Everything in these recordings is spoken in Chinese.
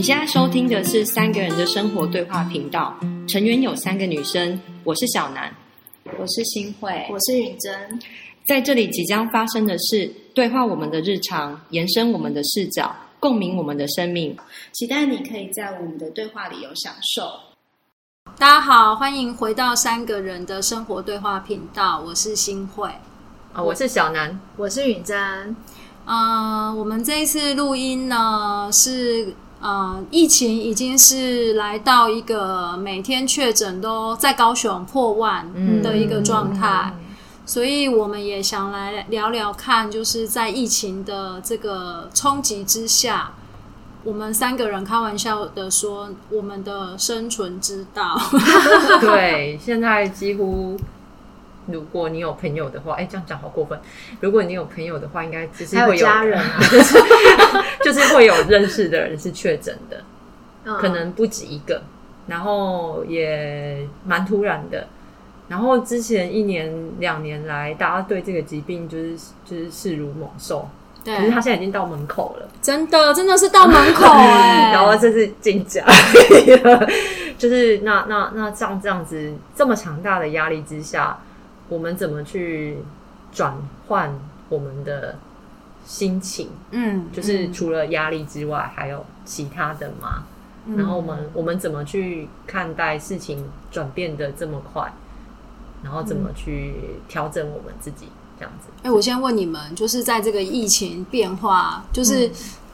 你现在收听的是三个人的生活对话频道，成员有三个女生，我是小南，我是新慧，我是允珍。在这里即将发生的事对话我们的日常，延伸我们的视角，共鸣我们的生命。期待你可以在我们的对话里有享受。大家好，欢迎回到三个人的生活对话频道，我是新慧，啊，我是小南，我是允珍。呃，我们这一次录音呢，是呃，疫情已经是来到一个每天确诊都在高雄破万的一个状态，所以我们也想来聊聊看，就是在疫情的这个冲击之下，我们三个人开玩笑的说，我们的生存之道。对，现在几乎。如果你有朋友的话，哎，这样讲好过分。如果你有朋友的话，应该就是会有家人啊，就是会有认识的人是确诊的，可能不止一个，然后也蛮突然的。然后之前一年两年来，大家对这个疾病就是就是视如猛兽，对。可是他现在已经到门口了，真的真的是到门口 哎。然后这是进家，就是那那那像这样子这么强大的压力之下。我们怎么去转换我们的心情？嗯，就是除了压力之外，还有其他的吗？然后我们我们怎么去看待事情转变的这么快？然后怎么去调整我们自己这样子？哎，我先问你们，就是在这个疫情变化，就是。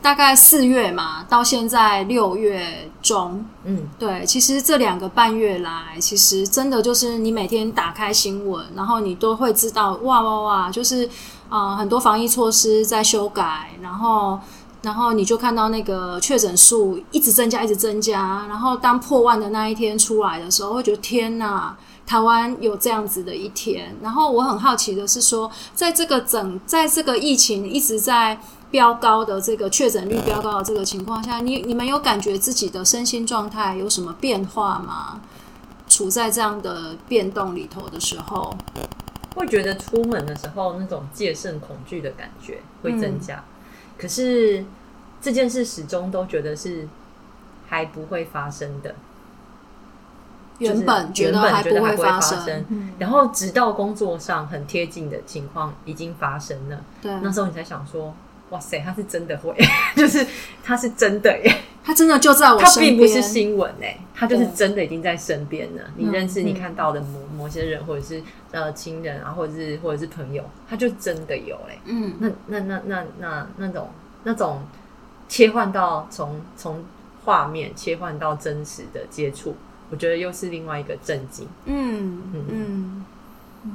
大概四月嘛，到现在六月中，嗯，对，其实这两个半月来，其实真的就是你每天打开新闻，然后你都会知道，哇哇哇，就是啊，很多防疫措施在修改，然后，然后你就看到那个确诊数一直增加，一直增加，然后当破万的那一天出来的时候，会觉得天哪，台湾有这样子的一天。然后我很好奇的是说，在这个整，在这个疫情一直在。飙高的这个确诊率飙高的这个情况下，你你们有感觉自己的身心状态有什么变化吗？处在这样的变动里头的时候，会觉得出门的时候那种戒慎恐惧的感觉会增加。可是这件事始终都觉得是还不会发生的。原本觉得还不会发生，然后直到工作上很贴近的情况已经发生了，对，那时候你才想说。哇塞，他是真的会，就是他是真的耶，他真的就在我身边，并不是新闻哎，他就是真的已经在身边了。你认识、你看到的某某些人，或者是呃亲人啊，或者是或者是朋友，他就真的有哎。嗯，那那那那那那种那种切换到从从画面切换到真实的接触，我觉得又是另外一个震惊。嗯嗯嗯嗯，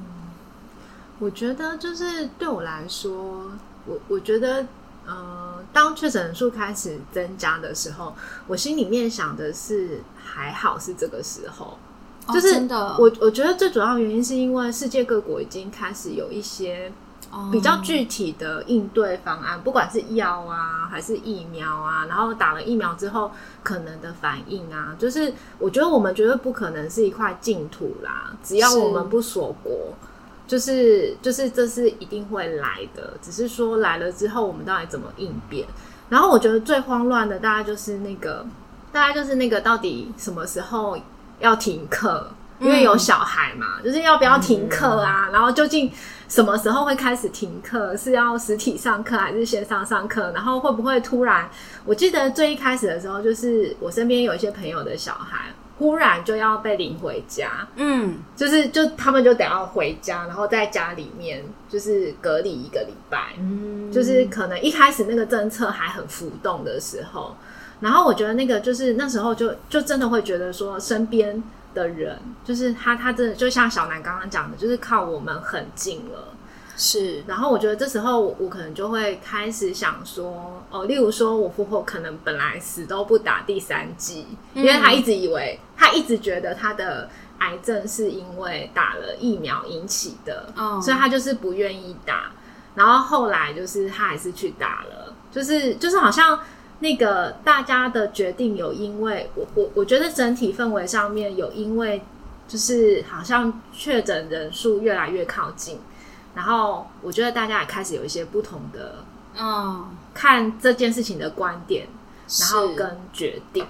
我觉得就是对我来说。我我觉得，呃，当确诊人数开始增加的时候，我心里面想的是还好是这个时候，就是真的。我我觉得最主要原因是因为世界各国已经开始有一些比较具体的应对方案，不管是药啊还是疫苗啊，然后打了疫苗之后可能的反应啊，就是我觉得我们绝对不可能是一块净土啦，只要我们不锁国。就是就是这是一定会来的，只是说来了之后我们到底怎么应变？然后我觉得最慌乱的大概就是那个，大概就是那个到底什么时候要停课？因为有小孩嘛，就是要不要停课啊？然后究竟什么时候会开始停课？是要实体上课还是线上上课？然后会不会突然？我记得最一开始的时候，就是我身边有一些朋友的小孩。忽然就要被领回家，嗯，就是就他们就得要回家，然后在家里面就是隔离一个礼拜，嗯，就是可能一开始那个政策还很浮动的时候，然后我觉得那个就是那时候就就真的会觉得说身边的人，就是他他真的就像小南刚刚讲的，就是靠我们很近了。是，然后我觉得这时候我可能就会开始想说，哦，例如说我父后可能本来死都不打第三剂，因为他一直以为，他一直觉得他的癌症是因为打了疫苗引起的，哦所以他就是不愿意打。然后后来就是他还是去打了，就是就是好像那个大家的决定有因为我我我觉得整体氛围上面有因为就是好像确诊人数越来越靠近。然后我觉得大家也开始有一些不同的，嗯，看这件事情的观点。然后跟决定。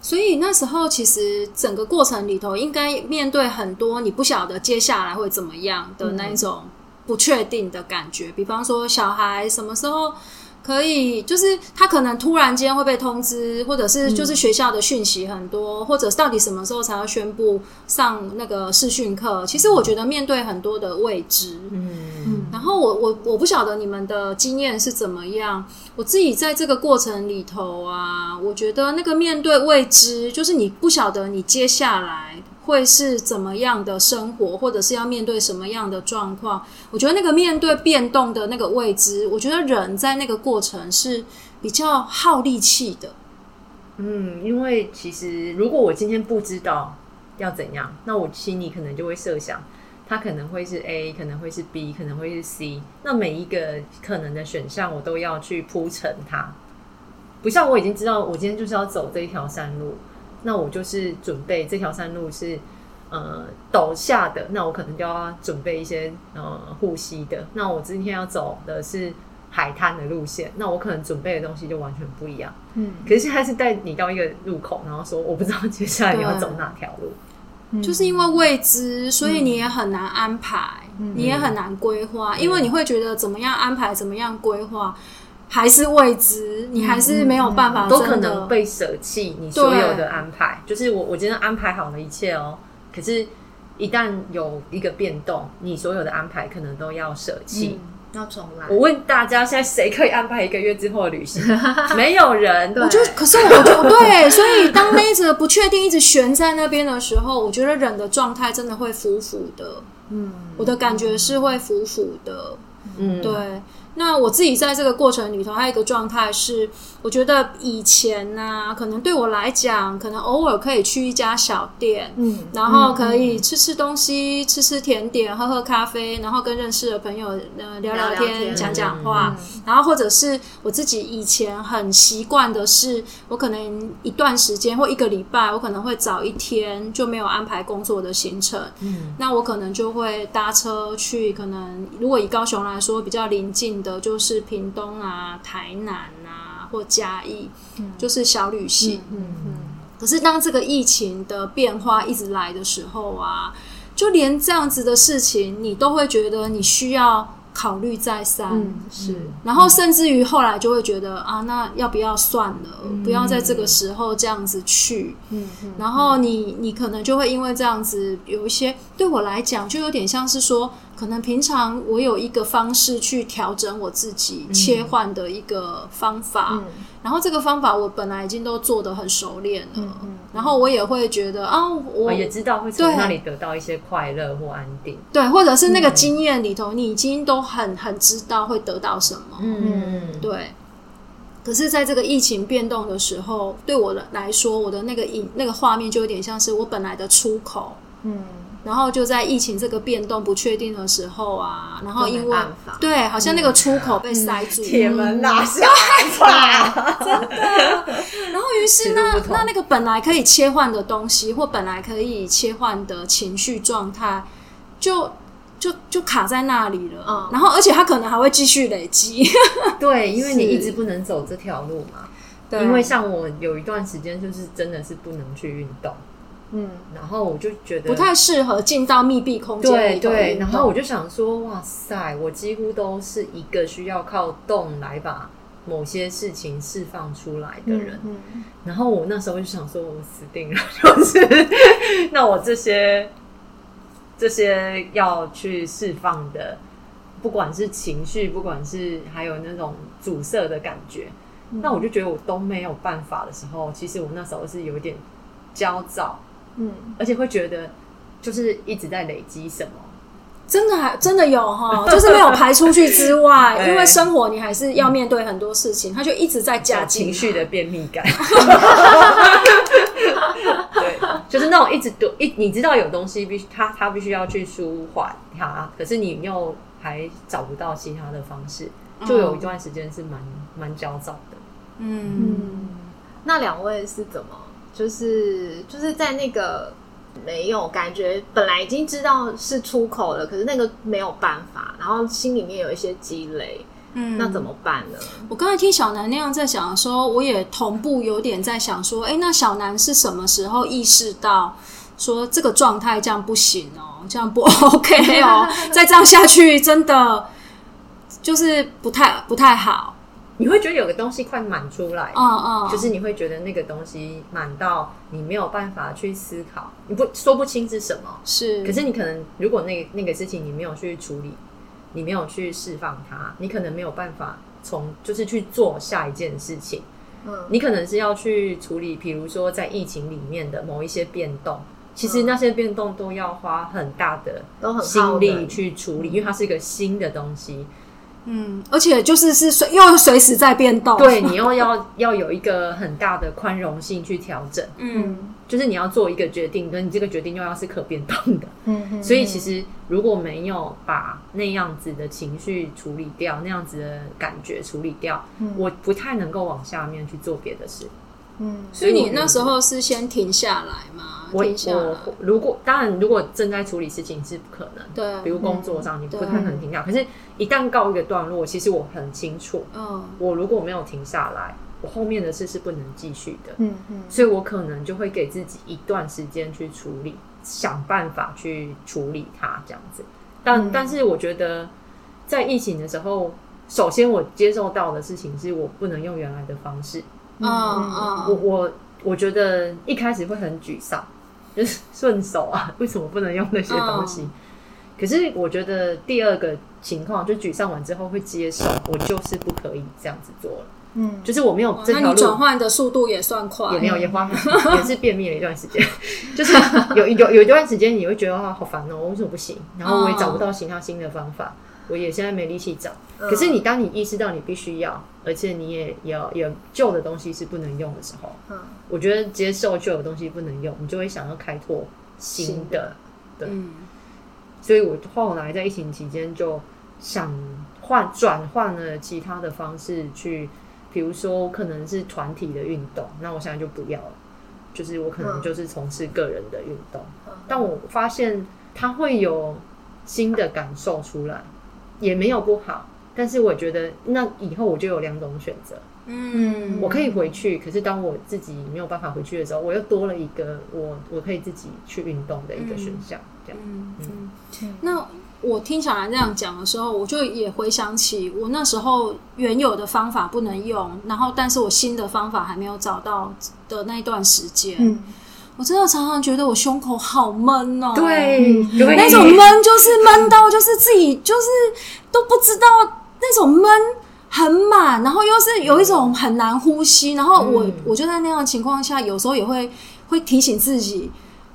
所以那时候其实整个过程里头，应该面对很多你不晓得接下来会怎么样的那一种不确定的感觉。比方说，小孩什么时候？可以，就是他可能突然间会被通知，或者是就是学校的讯息很多，或者到底什么时候才要宣布上那个视讯课？其实我觉得面对很多的未知，嗯，然后我我我不晓得你们的经验是怎么样。我自己在这个过程里头啊，我觉得那个面对未知，就是你不晓得你接下来。会是怎么样的生活，或者是要面对什么样的状况？我觉得那个面对变动的那个未知，我觉得人在那个过程是比较耗力气的。嗯，因为其实如果我今天不知道要怎样，那我心里可能就会设想，它可能会是 A，可能会是 B，可能会是 C。那每一个可能的选项，我都要去铺成它。不像我已经知道，我今天就是要走这一条山路。那我就是准备这条山路是呃陡下的，那我可能就要准备一些呃护膝的。那我今天要走的是海滩的路线，那我可能准备的东西就完全不一样。嗯，可是现在是带你到一个路口，然后说我不知道接下来你要走哪条路，就是因为未知，所以你也很难安排，你也很难规划，因为你会觉得怎么样安排，怎么样规划。还是未知，你还是没有办法，都可能被舍弃。你所有的安排，就是我我今天安排好了一切哦，可是，一旦有一个变动，你所有的安排可能都要舍弃，要重来。我问大家，现在谁可以安排一个月之后的旅行？没有人。我就，可是我就对，所以当那个不确定一直悬在那边的时候，我觉得人的状态真的会浮浮的。嗯，我的感觉是会浮浮的。嗯，对。那我自己在这个过程里头，还有一个状态是，我觉得以前呢，可能对我来讲，可能偶尔可以去一家小店，嗯，然后可以吃吃东西，吃吃甜点，喝喝咖啡，然后跟认识的朋友呃聊聊天，讲讲话，然后或者是我自己以前很习惯的是，我可能一段时间或一个礼拜，我可能会早一天就没有安排工作的行程，嗯，那我可能就会搭车去，可能如果以高雄来说比较临近。的就是屏东啊、台南啊或嘉义，就是小旅行。嗯嗯。可是当这个疫情的变化一直来的时候啊，就连这样子的事情，你都会觉得你需要考虑再三。是。然后甚至于后来就会觉得啊，那要不要算了？不要在这个时候这样子去。嗯嗯。然后你你可能就会因为这样子有一些，对我来讲就有点像是说。可能平常我有一个方式去调整我自己切换的一个方法，然后这个方法我本来已经都做的很熟练了，然后我也会觉得啊，我也知道会从那里得到一些快乐或安定，对，或者是那个经验里头，你已经都很很知道会得到什么，嗯，对。可是，在这个疫情变动的时候，对我的来说，我的那个影那个画面就有点像是我本来的出口，嗯。然后就在疫情这个变动不确定的时候啊，然后因为对，好像那个出口被塞住，铁门哪下真的。然后于是那 那那个本来可以切换的东西，或本来可以切换的情绪状态，就就就卡在那里了。嗯，然后而且它可能还会继续累积。对，因为你一直不能走这条路嘛。对，因为像我有一段时间就是真的是不能去运动。嗯，然后我就觉得不太适合进到密闭空间。对对，然后我就想说，哇塞，我几乎都是一个需要靠动来把某些事情释放出来的人。嗯，然后我那时候就想说，我死定了，就是那我这些这些要去释放的，不管是情绪，不管是还有那种阻塞的感觉，那我就觉得我都没有办法的时候，其实我那时候是有点焦躁。嗯，而且会觉得就是一直在累积什么，真的还真的有哈，就是没有排出去之外，因为生活你还是要面对很多事情，他就一直在加情绪的便秘感。对，就是那种一直都一你知道有东西必须他他必须要去舒缓它，可是你又还找不到其他的方式，就有一段时间是蛮蛮焦躁的。嗯，那两位是怎么？就是就是在那个没有感觉，本来已经知道是出口了，可是那个没有办法，然后心里面有一些积累，嗯，那怎么办呢？我刚才听小南那样在讲的时候，我也同步有点在想说，哎，那小南是什么时候意识到说这个状态这样不行哦，这样不 OK 哦，再这样下去真的就是不太不太好。你会觉得有个东西快满出来，嗯嗯，就是你会觉得那个东西满到你没有办法去思考，你不说不清是什么，是。可是你可能如果那那个事情你没有去处理，你没有去释放它，你可能没有办法从就是去做下一件事情。嗯，你可能是要去处理，比如说在疫情里面的某一些变动，其实那些变动都要花很大的心力去处理，因为它是一个新的东西。嗯，而且就是是随又随时在变动，对你又要 要有一个很大的宽容性去调整，嗯，就是你要做一个决定，跟你这个决定又要是可变动的，嗯，所以其实如果没有把那样子的情绪处理掉，那样子的感觉处理掉，我不太能够往下面去做别的事。嗯，所以你那时候是先停下来吗？我我如果当然，如果正在处理事情是不可能，对，比如工作上你不太可能停下。可是，一旦告一个段落，其实我很清楚，嗯，我如果没有停下来，我后面的事是不能继续的，嗯嗯，所以我可能就会给自己一段时间去处理，想办法去处理它这样子。但但是，我觉得在疫情的时候，首先我接受到的事情是我不能用原来的方式。嗯嗯，我我我觉得一开始会很沮丧，就是顺手啊，为什么不能用那些东西？可是我觉得第二个情况，就沮丧完之后会接受，我就是不可以这样子做了。嗯，就是我没有这条路转换的速度也算快，也没有也花 也是便秘了一段时间，就是有有有一段时间你会觉得啊好烦哦，为什么不行？然后我也找不到其他新的方法。我也现在没力气找，可是你当你意识到你必须要，而且你也要有旧的东西是不能用的时候，嗯，我觉得接受旧的东西不能用，你就会想要开拓新的，对，所以我后来在疫情期间就想换转换了其他的方式去，比如说可能是团体的运动，那我现在就不要了，就是我可能就是从事个人的运动，但我发现它会有新的感受出来。也没有不好，但是我觉得那以后我就有两种选择。嗯，我可以回去，可是当我自己没有办法回去的时候，我又多了一个我我可以自己去运动的一个选项。这样，嗯嗯。那我听小兰这样讲的时候，我就也回想起我那时候原有的方法不能用，然后但是我新的方法还没有找到的那一段时间。我真的常常觉得我胸口好闷哦，对，那种闷就是闷到就是自己就是都不知道那种闷很满，然后又是有一种很难呼吸，然后我我就在那样的情况下，有时候也会会提醒自己。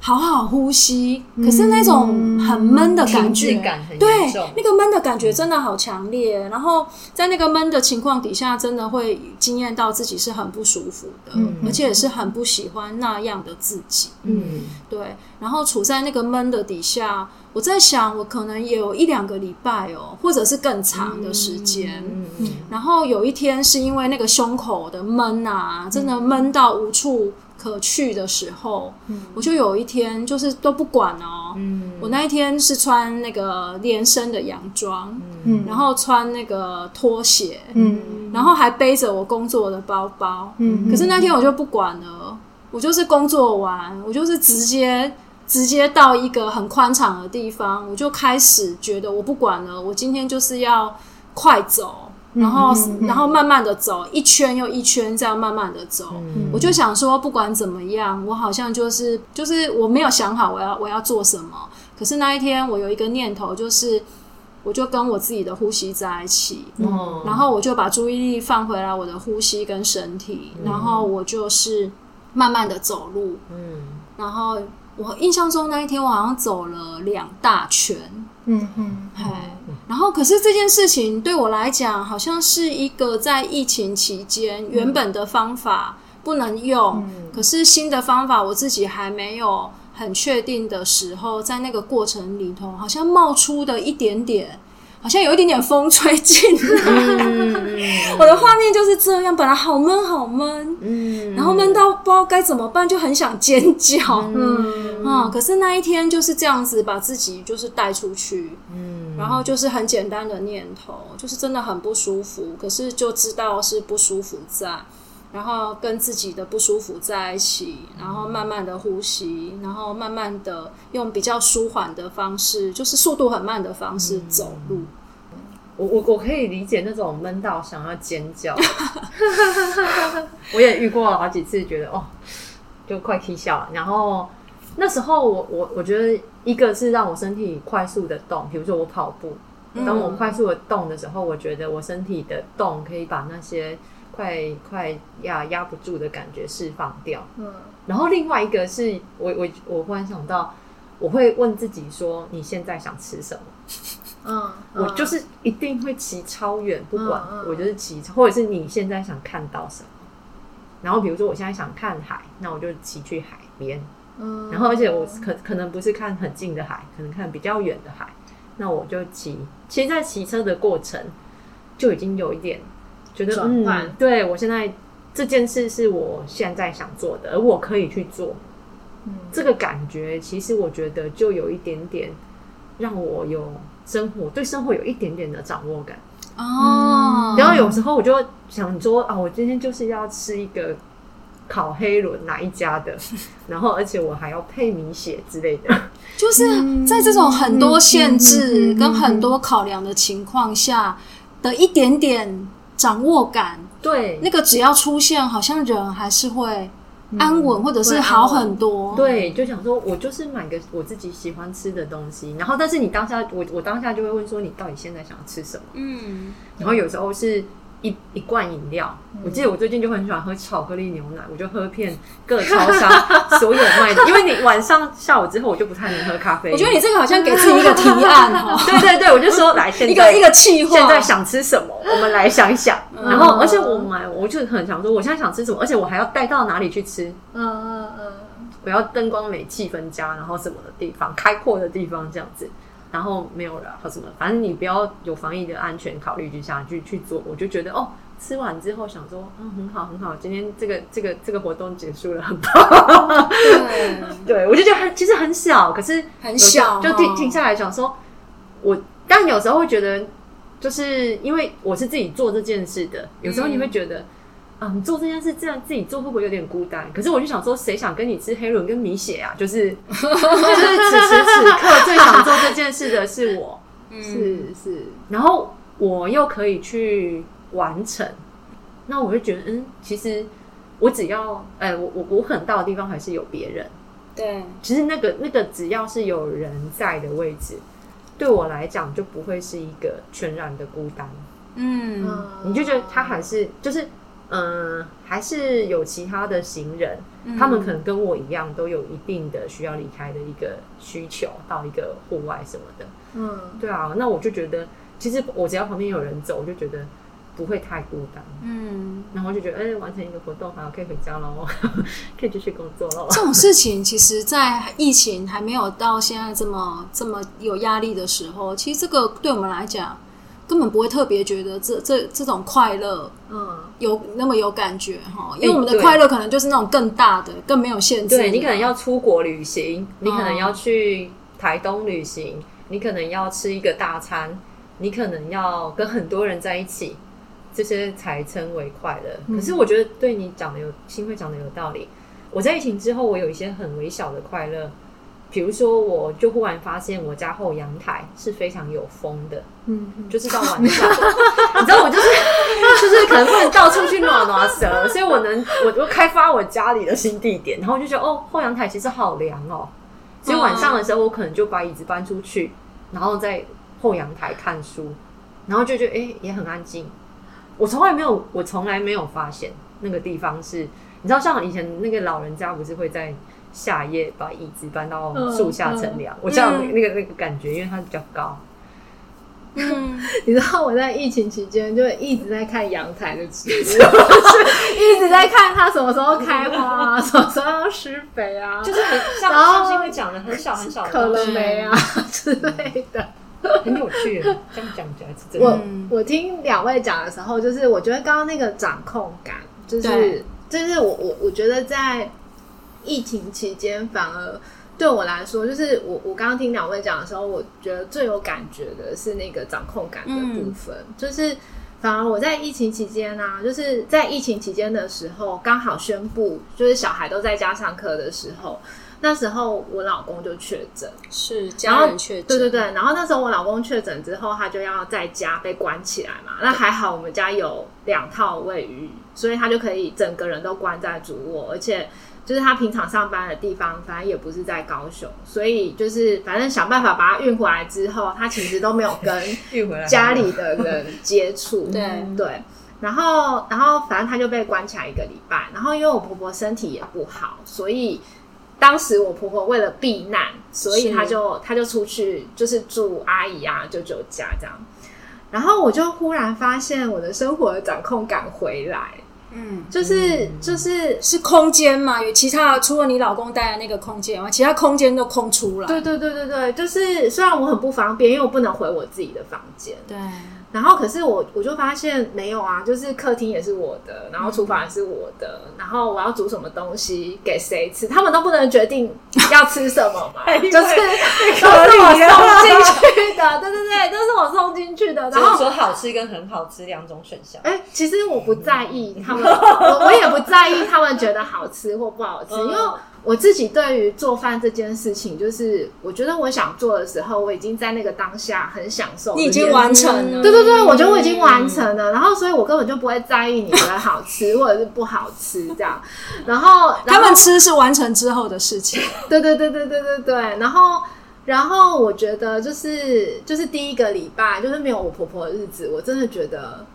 好好呼吸，可是那种很闷的感觉，对，那个闷的感觉真的好强烈。然后在那个闷的情况底下，真的会惊艳到自己是很不舒服的，而且也是很不喜欢那样的自己。嗯，对。然后处在那个闷的底下，我在想，我可能有一两个礼拜哦，或者是更长的时间。嗯然后有一天是因为那个胸口的闷啊，真的闷到无处。可去的时候，我就有一天就是都不管哦。我那一天是穿那个连身的洋装，然后穿那个拖鞋，然后还背着我工作的包包。可是那天我就不管了，我就是工作完，我就是直接直接到一个很宽敞的地方，我就开始觉得我不管了，我今天就是要快走。然后，然后慢慢的走，一圈又一圈，这样慢慢的走。我就想说，不管怎么样，我好像就是就是我没有想好我要我要做什么。可是那一天，我有一个念头，就是我就跟我自己的呼吸在一起，然后我就把注意力放回来我的呼吸跟身体，然后我就是慢慢的走路。嗯，然后我印象中那一天，我好像走了两大圈。嗯哼，嗨。然后，可是这件事情对我来讲，好像是一个在疫情期间原本的方法不能用，可是新的方法我自己还没有很确定的时候，在那个过程里头，好像冒出的一点点，好像有一点点风吹进来，我的画面就是这样。本来好闷好闷，嗯，然后闷到不知道该怎么办，就很想尖叫，嗯，嗯，可是那一天就是这样子把自己就是带出去，嗯，然后就是很简单的念头，就是真的很不舒服，可是就知道是不舒服在。然后跟自己的不舒服在一起，然后慢慢的呼吸，然后慢慢的用比较舒缓的方式，就是速度很慢的方式走路。我我我可以理解那种闷到想要尖叫，我也遇过好几次，觉得哦，就快踢笑了。然后那时候我我我觉得一个是让我身体快速的动，比如说我跑步，当我快速的动的时候，我觉得我身体的动可以把那些。快快压压不住的感觉释放掉，嗯，然后另外一个是我我我忽然想到，我会问自己说，你现在想吃什么？嗯，我就是一定会骑超远，不管我就是骑，或者是你现在想看到什么？然后比如说我现在想看海，那我就骑去海边，嗯，然后而且我可可能不是看很近的海，可能看比较远的海，那我就骑。其实，在骑车的过程就已经有一点。觉得嗯，对我现在这件事是我现在想做的，而我可以去做。嗯，这个感觉其实我觉得就有一点点让我有生活对生活有一点点的掌握感哦。然后有时候我就想说啊，我今天就是要吃一个烤黑轮哪一家的，然后而且我还要配米血之类的。就是在这种很多限制跟很多考量的情况下的一点点。掌握感，对那个只要出现，好像人还是会安稳，或者是好很多。对，就想说，我就是买个我自己喜欢吃的东西，然后，但是你当下，我我当下就会问说，你到底现在想要吃什么？嗯，然后有时候是。一一罐饮料，我记得我最近就很喜欢喝巧克力牛奶，我就喝片各超商 所有卖的，因为你晚上下午之后我就不太能喝咖啡。我觉得你这个好像给自己一个提案哦。对对对，我就说来，现在一个一个计划，现在想吃什么，我们来想一想。然后，而且我买，我就很想说，我现在想吃什么，而且我还要带到哪里去吃？嗯嗯嗯，我要灯光美、气氛佳，然后什么的地方，开阔的地方这样子。然后没有了，或什么，反正你不要有防疫的安全考虑之下去去做，我就觉得哦，吃完之后想说，嗯，很好很好，今天这个这个这个活动结束了，很棒。对，对我就觉得很其实很小，可是很小，就停停下来想说，我但有时候会觉得，就是因为我是自己做这件事的，有时候你会觉得。啊，你做这件事这样自己做会不会有点孤单？可是我就想说，谁想跟你吃黑轮跟米血啊？就是 就是此时此刻最想做这件事的是我，是是，然后我又可以去完成，那我就觉得，嗯，其实我只要，哎，我我我很到的地方还是有别人，对，其实那个那个只要是有人在的位置，对我来讲就不会是一个全然的孤单，嗯，你就觉得他还是就是。嗯，还是有其他的行人，他们可能跟我一样，都有一定的需要离开的一个需求，到一个户外什么的。嗯，对啊，那我就觉得，其实我只要旁边有人走，我就觉得不会太孤单。嗯，然后就觉得，哎，完成一个活动，好，可以回家喽，可以继续工作喽。这种事情，其实，在疫情还没有到现在这么这么有压力的时候，其实这个对我们来讲。根本不会特别觉得这这这种快乐，嗯，有那么有感觉哈，因为我们的快乐可能就是那种更大的、更没有限制。对你可能要出国旅行，你可能要去台东旅行，你可能要吃一个大餐，你可能要跟很多人在一起，这些才称为快乐。可是我觉得对你讲的有，新会讲的有道理。我在疫情之后，我有一些很微小的快乐。比如说，我就忽然发现我家后阳台是非常有风的，嗯，就是到晚上，你知道我就是 就是可能不能到处去暖暖蛇，所以我能我就开发我家里的新地点，然后我就觉得哦，后阳台其实好凉哦，所以晚上的时候我可能就把椅子搬出去，然后在后阳台看书，然后就觉得哎也很安静。我从来没有我从来没有发现那个地方是，你知道像以前那个老人家不是会在。夏夜把椅子搬到树下乘凉，我这样那个那个感觉，因为它比较高。嗯，你知道我在疫情期间就一直在看阳台的植物，一直在看它什么时候开花，什么时候要施肥啊，就是很像上期会讲的很小很小的可乐梅啊之类的，很有趣。这样讲起来是真的。我我听两位讲的时候，就是我觉得刚刚那个掌控感，就是就是我我我觉得在。疫情期间反而对我来说，就是我我刚刚听两位讲的时候，我觉得最有感觉的是那个掌控感的部分。就是反而我在疫情期间呢，就是在疫情期间的时候，刚好宣布就是小孩都在家上课的时候，那时候我老公就确诊，是家人确诊，对对对。然后那时候我老公确诊之后，他就要在家被关起来嘛。那还好，我们家有两套卫浴，所以他就可以整个人都关在主卧，而且。就是他平常上班的地方，反正也不是在高雄，所以就是反正想办法把他运回来之后，他其实都没有跟 家里的人接触。对对，然后然后反正他就被关起来一个礼拜。然后因为我婆婆身体也不好，所以当时我婆婆为了避难，所以他就他就出去就是住阿姨啊舅舅家这样。然后我就忽然发现我的生活的掌控感回来。嗯，就是就是是空间嘛，有其他除了你老公待的那个空间嘛，其他空间都空出来。对对对对对，就是虽然我很不方便，因为我不能回我自己的房间。对。然后，可是我我就发现没有啊，就是客厅也是我的，然后厨房也是我的，然后我要煮什么东西给谁吃，他们都不能决定要吃什么嘛，就是都是我送进去的，对对对，都是我送进去的。然后说好吃跟很好吃两种选项。哎，其实我不在意他们，我我也不在意他们觉得好吃或不好吃，因为。我自己对于做饭这件事情，就是我觉得我想做的时候，我已经在那个当下很享受。你已经完成了，对对对，我觉得我已经完成了。然后，所以我根本就不会在意你觉得好吃 或者是不好吃这样。然后他们吃是完成之后的事情。对对对对对对对。然后，然后我觉得就是就是第一个礼拜，就是没有我婆婆的日子，我真的觉得。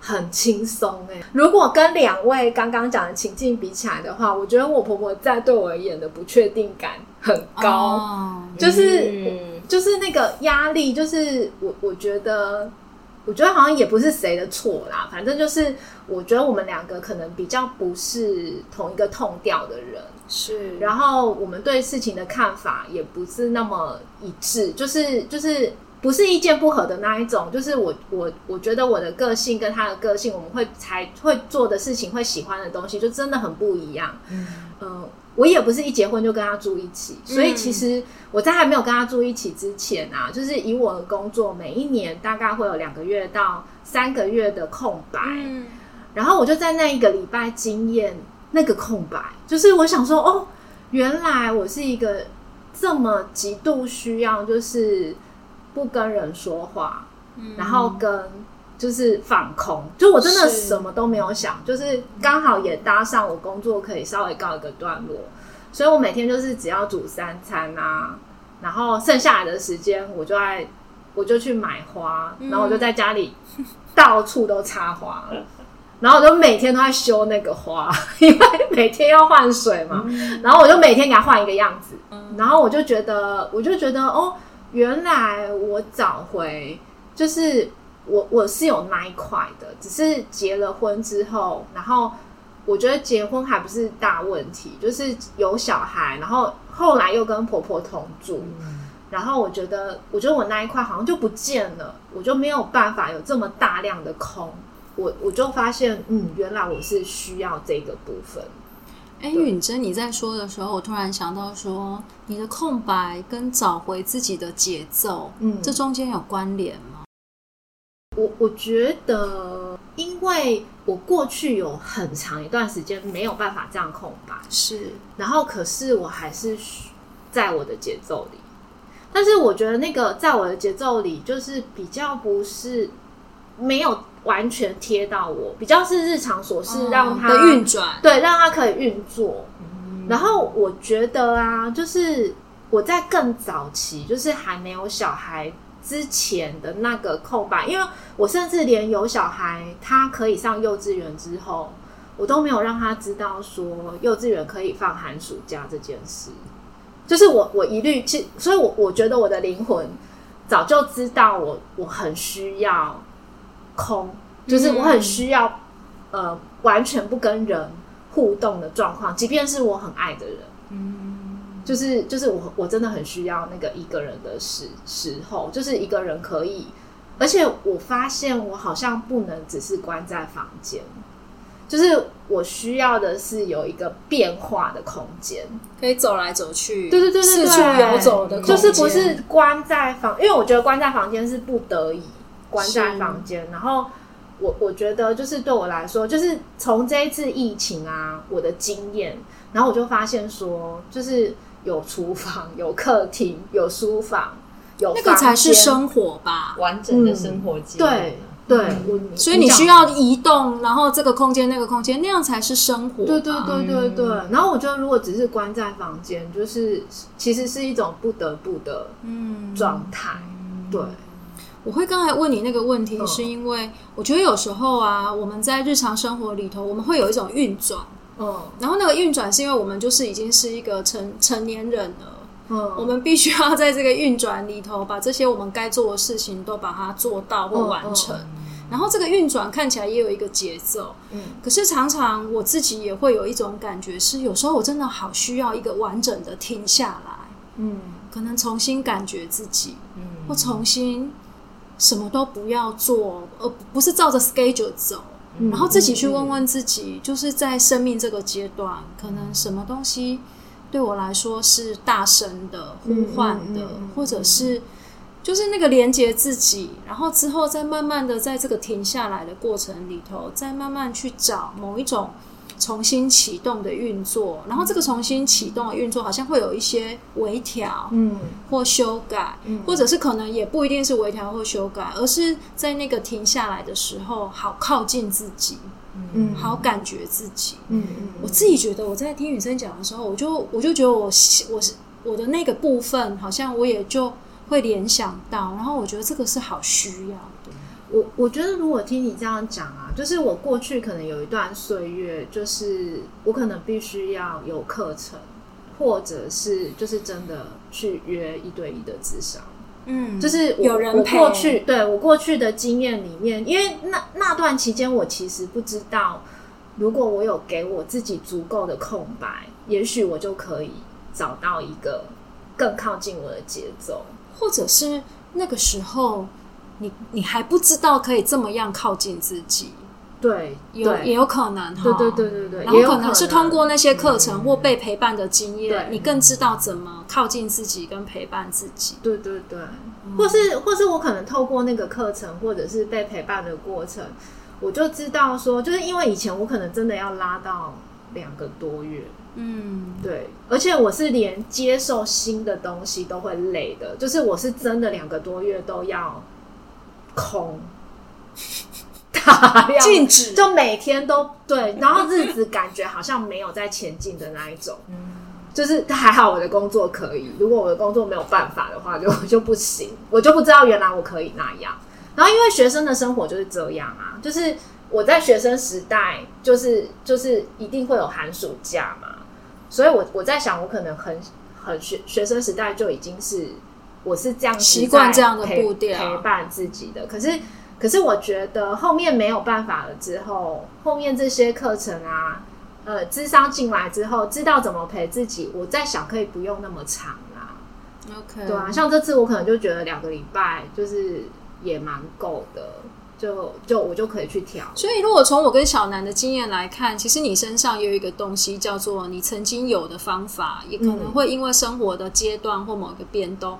很轻松哎！如果跟两位刚刚讲的情境比起来的话，我觉得我婆婆在对我而言的不确定感很高，就是就是那个压力，就是我我觉得，我觉得好像也不是谁的错啦，反正就是我觉得我们两个可能比较不是同一个痛调的人，是，然后我们对事情的看法也不是那么一致，就是就是。不是意见不合的那一种，就是我我我觉得我的个性跟他的个性，我们会才会做的事情，会喜欢的东西，就真的很不一样。嗯，我也不是一结婚就跟他住一起，所以其实我在还没有跟他住一起之前啊，就是以我的工作，每一年大概会有两个月到三个月的空白，嗯然后我就在那一个礼拜经验那个空白，就是我想说，哦，原来我是一个这么极度需要，就是。不跟人说话，然后跟就是放空，就我真的什么都没有想，就是刚好也搭上我工作可以稍微告一个段落，所以我每天就是只要煮三餐啊，然后剩下来的时间我就在我就去买花，然后我就在家里 到处都插花，然后我就每天都在修那个花，因为每天要换水嘛，然后我就每天给它换一个样子，然后我就觉得我就觉得哦。原来我找回就是我我是有那一块的，只是结了婚之后，然后我觉得结婚还不是大问题，就是有小孩，然后后来又跟婆婆同住，然后我觉得我觉得我那一块好像就不见了，我就没有办法有这么大量的空，我我就发现嗯，原来我是需要这个部分。哎，允珍，你在说的时候，我突然想到说，你的空白跟找回自己的节奏，嗯，这中间有关联吗？我我觉得，因为我过去有很长一段时间没有办法这样空白，是，然后可是我还是在我的节奏里，但是我觉得那个在我的节奏里，就是比较不是没有。完全贴到我，比较是日常琐事，让它运转，对，让它可以运作。然后我觉得啊，就是我在更早期，就是还没有小孩之前的那个空白，因为我甚至连有小孩，他可以上幼稚园之后，我都没有让他知道说幼稚园可以放寒暑假这件事。就是我，我一律，其所以，我我觉得我的灵魂早就知道，我我很需要。空，就是我很需要，呃，完全不跟人互动的状况，即便是我很爱的人，嗯，就是就是我我真的很需要那个一个人的时时候，就是一个人可以，而且我发现我好像不能只是关在房间，就是我需要的是有一个变化的空间，可以走来走去，对对对对，四处游走的空间，就是不是关在房，因为我觉得关在房间是不得已关在房间。然后我我觉得就是对我来说，就是从这一次疫情啊，我的经验，然后我就发现说，就是有厨房、有客厅、有书房，有那个才是生活吧，完整的生活节对。对，所以你需要移动，然后这个空间那个空间，那样才是生活。对对对对对。然后我觉得，如果只是关在房间，就是其实是一种不得不的嗯状态。对，我会刚才问你那个问题，是因为我觉得有时候啊，我们在日常生活里头，我们会有一种运转。嗯。然后那个运转是因为我们就是已经是一个成成年人了。嗯。我们必须要在这个运转里头，把这些我们该做的事情都把它做到或完成。然后这个运转看起来也有一个节奏，嗯，可是常常我自己也会有一种感觉，是有时候我真的好需要一个完整的停下来，嗯，可能重新感觉自己，嗯，或重新什么都不要做，而不是照着 schedule 走，然后自己去问问自己，就是在生命这个阶段，可能什么东西对我来说是大声的呼唤的，或者是。就是那个连接自己，然后之后再慢慢的在这个停下来的过程里头，再慢慢去找某一种重新启动的运作，然后这个重新启动的运作好像会有一些微调，嗯，或修改，嗯，或者是可能也不一定是微调或修改，而是在那个停下来的时候，好靠近自己，嗯，好感觉自己，嗯嗯，我自己觉得我在听雨生讲的时候，我就我就觉得我我是我的那个部分，好像我也就。会联想到，然后我觉得这个是好需要的。我我觉得如果听你这样讲啊，就是我过去可能有一段岁月，就是我可能必须要有课程，或者是就是真的去约一对一的智商。嗯，就是有人我过去对我过去的经验里面，因为那那段期间我其实不知道，如果我有给我自己足够的空白，也许我就可以找到一个更靠近我的节奏。或者是那个时候，你你还不知道可以这么样靠近自己，对，有也有可能，对对对对对，然后可能是通过那些课程或被陪伴的经验，你更知道怎么靠近自己跟陪伴自己，对对对，或是或是我可能透过那个课程或者是被陪伴的过程，我就知道说，就是因为以前我可能真的要拉到两个多月。嗯，对，而且我是连接受新的东西都会累的，就是我是真的两个多月都要空，大量静止，就每天都对，然后日子感觉好像没有在前进的那一种，嗯，就是还好我的工作可以，如果我的工作没有办法的话，就 就不行，我就不知道原来我可以那样，然后因为学生的生活就是这样啊，就是我在学生时代，就是就是一定会有寒暑假嘛。所以，我我在想，我可能很很学学生时代就已经是我是这样习惯这样的步调陪伴自己的。可是，可是我觉得后面没有办法了之后，后面这些课程啊，呃，智商进来之后，知道怎么陪自己。我在想，可以不用那么长啦。OK，对啊，像这次我可能就觉得两个礼拜就是也蛮够的。就就我就可以去调。所以，如果从我跟小南的经验来看，其实你身上有一个东西叫做你曾经有的方法，也可能会因为生活的阶段或某一个变动，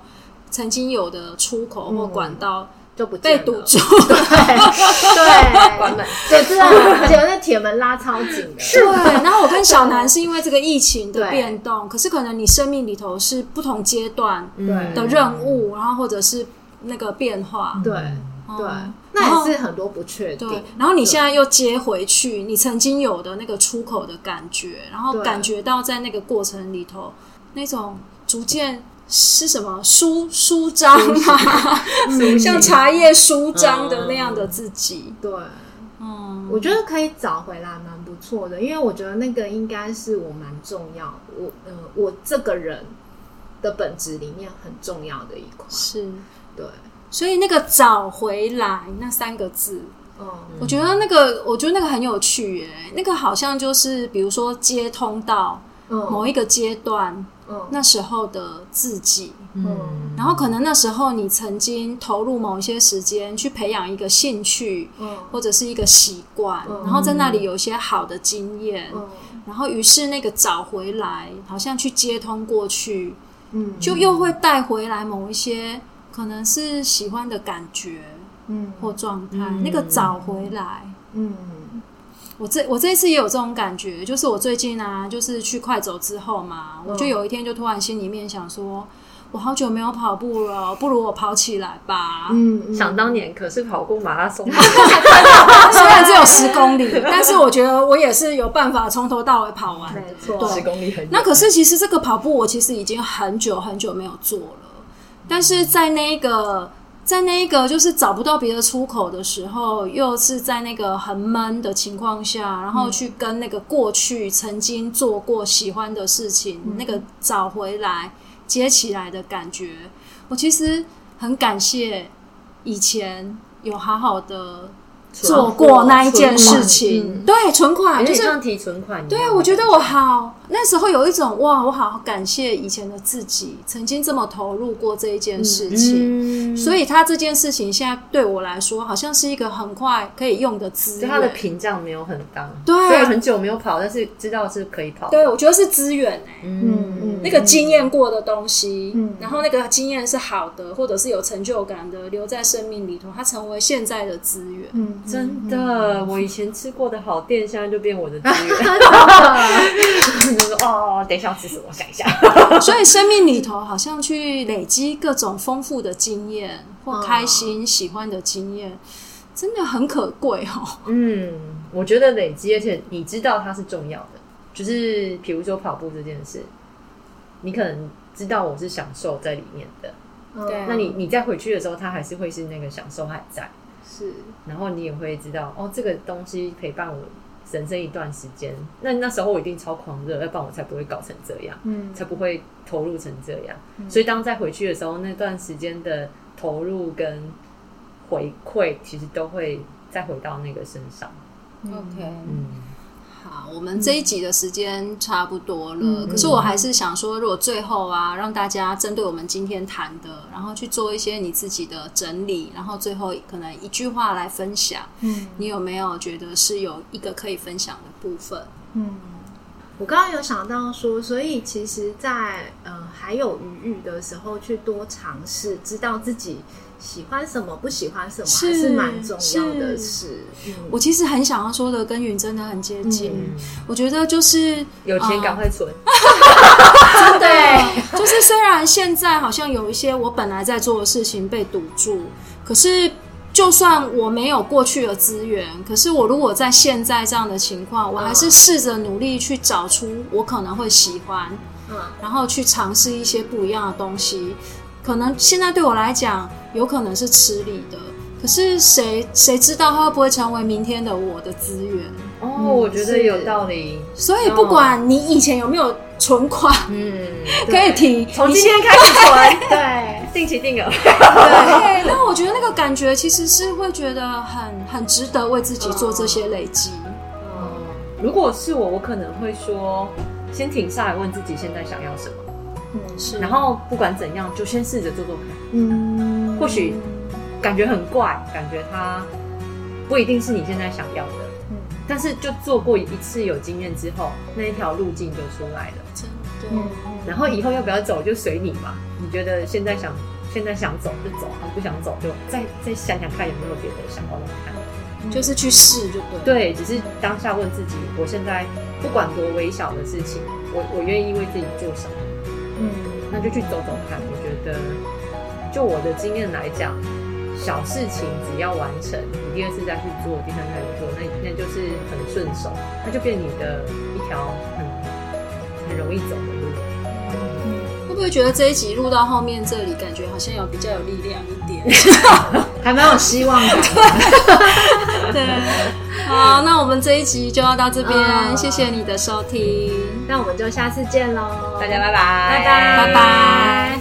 曾经有的出口或管道就不被堵住。对对，关门，对，知道。而且那铁门拉超紧的。对。然后我跟小南是因为这个疫情的变动，可是可能你生命里头是不同阶段的任务，然后或者是那个变化。对。对，那也是很多不确定。然后你现在又接回去你曾经有的那个出口的感觉，然后感觉到在那个过程里头那种逐渐是什么？舒舒张啊，像茶叶舒张的那样的自己。对，嗯，我觉得可以找回来蛮不错的，因为我觉得那个应该是我蛮重要，我嗯，我这个人的本质里面很重要的一块。是，对。所以那个找回来那三个字，嗯，我觉得那个，我觉得那个很有趣耶。那个好像就是，比如说接通到某一个阶段，嗯，那时候的自己，嗯，然后可能那时候你曾经投入某一些时间去培养一个兴趣，嗯，或者是一个习惯，然后在那里有一些好的经验，嗯，然后于是那个找回来，好像去接通过去，嗯，就又会带回来某一些可能是喜欢的感觉，嗯，或状态，那个找回来，嗯。我这我这一次也有这种感觉，就是我最近啊，就是去快走之后嘛，我就有一天就突然心里面想说，我好久没有跑步了，不如我跑起来吧。嗯，想当年可是跑过马拉松，虽然只有十公里，但是我觉得我也是有办法从头到尾跑完。没错，十公里很。那可是其实这个跑步我其实已经很久很久没有做了，但是在那个。在那个就是找不到别的出口的时候，又是在那个很闷的情况下，然后去跟那个过去曾经做过喜欢的事情，那个找回来接起来的感觉，我其实很感谢以前有好好的。做过那一件事情，对存款就是提存款。对，我觉得我好那时候有一种哇，我好感谢以前的自己，曾经这么投入过这一件事情。所以他这件事情现在对我来说，好像是一个很快可以用的资源。他的屏障没有很大，对，很久没有跑，但是知道是可以跑。对，我觉得是资源哎，嗯嗯，那个经验过的东西，嗯，然后那个经验是好的，或者是有成就感的，留在生命里头，它成为现在的资源，嗯。真的，我以前吃过的好店，现在就变我的资源。说哦，等一下要吃什么？我想一下。所以生命里头好像去累积各种丰富的经验，或开心、喜欢的经验，真的很可贵哦。嗯，我觉得累积，而且你知道它是重要的。就是比如说跑步这件事，你可能知道我是享受在里面的。对，那你你再回去的时候，它还是会是那个享受还在。是，然后你也会知道哦，这个东西陪伴我人生一段时间。那那时候我一定超狂热，要不然我才不会搞成这样，嗯，才不会投入成这样。所以当再回去的时候，那段时间的投入跟回馈，其实都会再回到那个身上。OK，嗯。好，我们这一集的时间差不多了。可是我还是想说，如果最后啊，让大家针对我们今天谈的，然后去做一些你自己的整理，然后最后可能一句话来分享。嗯，你有没有觉得是有一个可以分享的部分？嗯，我刚刚有想到说，所以其实，在呃还有余裕的时候，去多尝试，知道自己。喜欢什么，不喜欢什么，还是蛮重要的事。我其实很想要说的，跟云真的很接近。我觉得就是有钱赶快存，对，就是虽然现在好像有一些我本来在做的事情被堵住，可是就算我没有过去的资源，可是我如果在现在这样的情况，我还是试着努力去找出我可能会喜欢，嗯，然后去尝试一些不一样的东西。可能现在对我来讲，有可能是吃力的，可是谁谁知道它会不会成为明天的我的资源？哦，我觉得有道理。所以不管你以前有没有存款，嗯，可以提，从今天开始存，对，定期定额。对，那我觉得那个感觉其实是会觉得很很值得为自己做这些累积。嗯，如果是我，我可能会说，先停下来问自己现在想要什么。嗯，是。然后不管怎样，就先试着做做看。嗯，或许感觉很怪，感觉它不一定是你现在想要的。嗯，但是就做过一次有经验之后，那一条路径就出来了。真的。然后以后要不要走就随你嘛。你觉得现在想现在想走就走，不想走就再再想想看有没有别的想要的看。就是去试就对。对，只是当下问自己，我现在不管多微小的事情，我我愿意为自己做什么。嗯，那就去走走看。我觉得，就我的经验来讲，小事情只要完成，你第二次再去做，第三次再去做，那那就是很顺手，那就变你的一条很很容易走的路。会不会觉得这一集录到后面这里，感觉好像有比较有力量一点，还蛮有希望的。对，好，那我们这一集就要到这边，谢谢你的收听。那我们就下次见喽，大家拜拜，拜拜，拜拜。